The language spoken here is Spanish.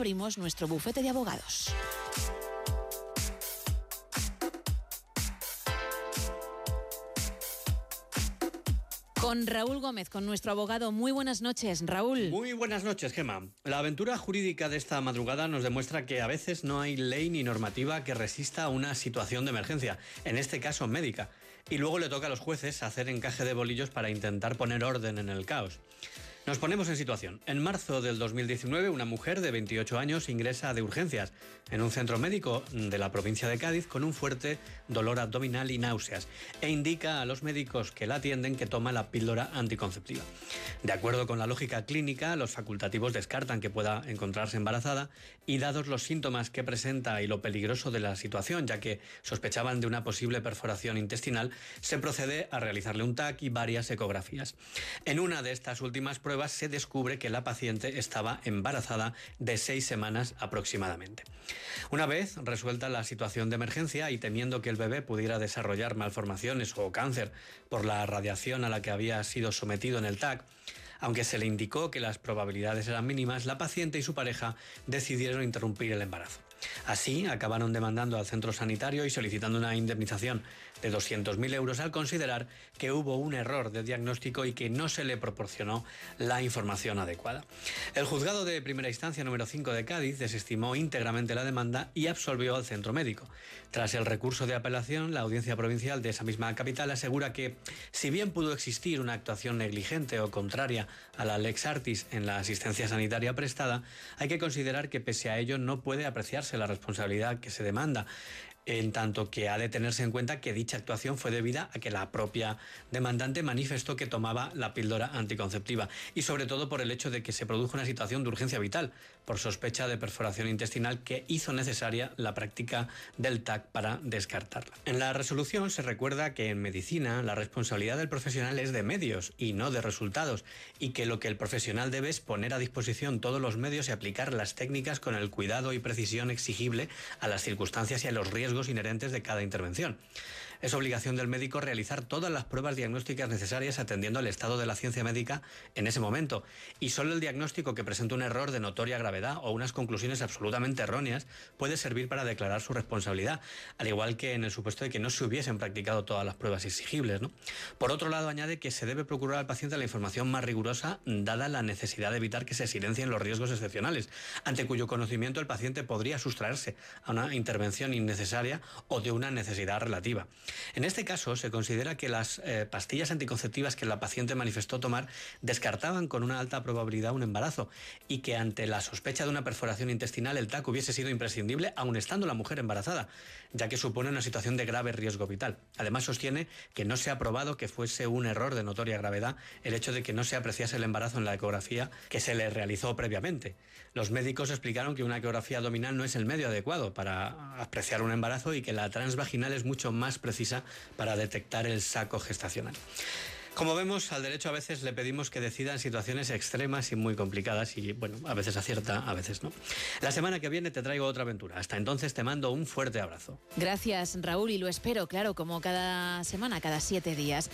abrimos nuestro bufete de abogados. Con Raúl Gómez, con nuestro abogado. Muy buenas noches, Raúl. Muy buenas noches, Gema. La aventura jurídica de esta madrugada nos demuestra que a veces no hay ley ni normativa que resista a una situación de emergencia, en este caso médica. Y luego le toca a los jueces hacer encaje de bolillos para intentar poner orden en el caos. Nos ponemos en situación. En marzo del 2019, una mujer de 28 años ingresa de urgencias en un centro médico de la provincia de Cádiz con un fuerte dolor abdominal y náuseas e indica a los médicos que la atienden que toma la píldora anticonceptiva. De acuerdo con la lógica clínica, los facultativos descartan que pueda encontrarse embarazada y dados los síntomas que presenta y lo peligroso de la situación, ya que sospechaban de una posible perforación intestinal, se procede a realizarle un TAC y varias ecografías. En una de estas últimas se descubre que la paciente estaba embarazada de seis semanas aproximadamente. Una vez resuelta la situación de emergencia y temiendo que el bebé pudiera desarrollar malformaciones o cáncer por la radiación a la que había sido sometido en el TAC, aunque se le indicó que las probabilidades eran mínimas, la paciente y su pareja decidieron interrumpir el embarazo. Así, acabaron demandando al centro sanitario y solicitando una indemnización de 200.000 euros al considerar que hubo un error de diagnóstico y que no se le proporcionó la información adecuada. El juzgado de primera instancia número 5 de Cádiz desestimó íntegramente la demanda y absolvió al centro médico. Tras el recurso de apelación, la audiencia provincial de esa misma capital asegura que, si bien pudo existir una actuación negligente o contraria a la lex artis en la asistencia sanitaria prestada, hay que considerar que pese a ello no puede apreciarse la responsabilidad que se demanda en tanto que ha de tenerse en cuenta que dicha actuación fue debida a que la propia demandante manifestó que tomaba la píldora anticonceptiva y sobre todo por el hecho de que se produjo una situación de urgencia vital por sospecha de perforación intestinal que hizo necesaria la práctica del TAC para descartarla. En la resolución se recuerda que en medicina la responsabilidad del profesional es de medios y no de resultados y que lo que el profesional debe es poner a disposición todos los medios y aplicar las técnicas con el cuidado y precisión exigible a las circunstancias y a los riesgos inherentes de cada intervención. Es obligación del médico realizar todas las pruebas diagnósticas necesarias atendiendo al estado de la ciencia médica en ese momento. Y solo el diagnóstico que presenta un error de notoria gravedad o unas conclusiones absolutamente erróneas puede servir para declarar su responsabilidad, al igual que en el supuesto de que no se hubiesen practicado todas las pruebas exigibles. Por otro lado, añade que se debe procurar al paciente la información más rigurosa, dada la necesidad de evitar que se silencien los riesgos excepcionales, ante cuyo conocimiento el paciente podría sustraerse a una intervención innecesaria o de una necesidad relativa. En este caso, se considera que las eh, pastillas anticonceptivas que la paciente manifestó tomar descartaban con una alta probabilidad un embarazo y que ante la sospecha de una perforación intestinal el TAC hubiese sido imprescindible aun estando la mujer embarazada, ya que supone una situación de grave riesgo vital. Además, sostiene que no se ha probado que fuese un error de notoria gravedad el hecho de que no se apreciase el embarazo en la ecografía que se le realizó previamente. Los médicos explicaron que una ecografía abdominal no es el medio adecuado para apreciar un embarazo y que la transvaginal es mucho más precisa para detectar el saco gestacional. Como vemos, al derecho a veces le pedimos que decida en situaciones extremas y muy complicadas y, bueno, a veces acierta, a veces no. La semana que viene te traigo otra aventura. Hasta entonces te mando un fuerte abrazo. Gracias, Raúl, y lo espero, claro, como cada semana, cada siete días.